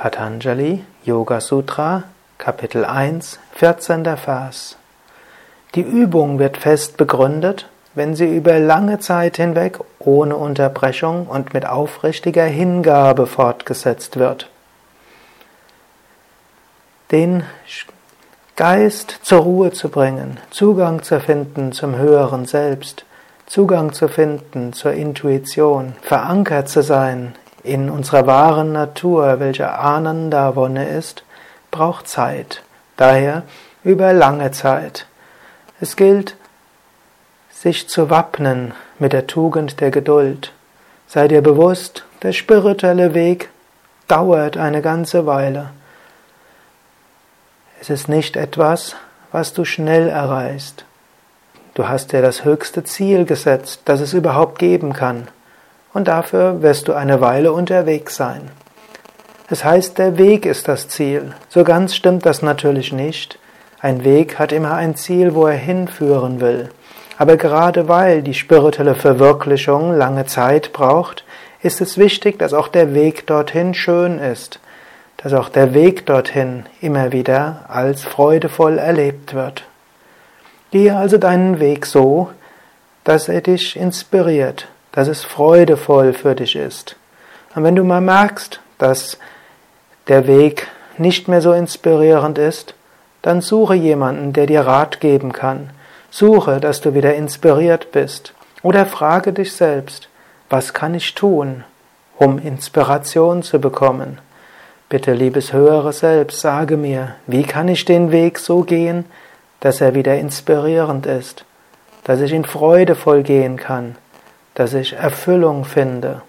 Patanjali Yoga Sutra Kapitel 1 14. Vers Die Übung wird fest begründet, wenn sie über lange Zeit hinweg ohne Unterbrechung und mit aufrichtiger Hingabe fortgesetzt wird. Den Geist zur Ruhe zu bringen, Zugang zu finden zum höheren Selbst, Zugang zu finden zur Intuition, verankert zu sein in unserer wahren Natur, welche Ananda-Wonne ist, braucht Zeit. Daher über lange Zeit. Es gilt, sich zu wappnen mit der Tugend der Geduld. Sei dir bewusst, der spirituelle Weg dauert eine ganze Weile. Es ist nicht etwas, was du schnell erreichst. Du hast dir das höchste Ziel gesetzt, das es überhaupt geben kann und dafür wirst du eine Weile unterwegs sein. Es heißt, der Weg ist das Ziel. So ganz stimmt das natürlich nicht. Ein Weg hat immer ein Ziel, wo er hinführen will. Aber gerade weil die spirituelle Verwirklichung lange Zeit braucht, ist es wichtig, dass auch der Weg dorthin schön ist, dass auch der Weg dorthin immer wieder als freudevoll erlebt wird. Gehe also deinen Weg so, dass er dich inspiriert, dass es freudevoll für dich ist. Und wenn du mal merkst, dass der Weg nicht mehr so inspirierend ist, dann suche jemanden, der dir Rat geben kann. Suche, dass du wieder inspiriert bist. Oder frage dich selbst, was kann ich tun, um Inspiration zu bekommen? Bitte, liebes höhere Selbst, sage mir, wie kann ich den Weg so gehen, dass er wieder inspirierend ist, dass ich ihn freudevoll gehen kann, dass ich Erfüllung finde.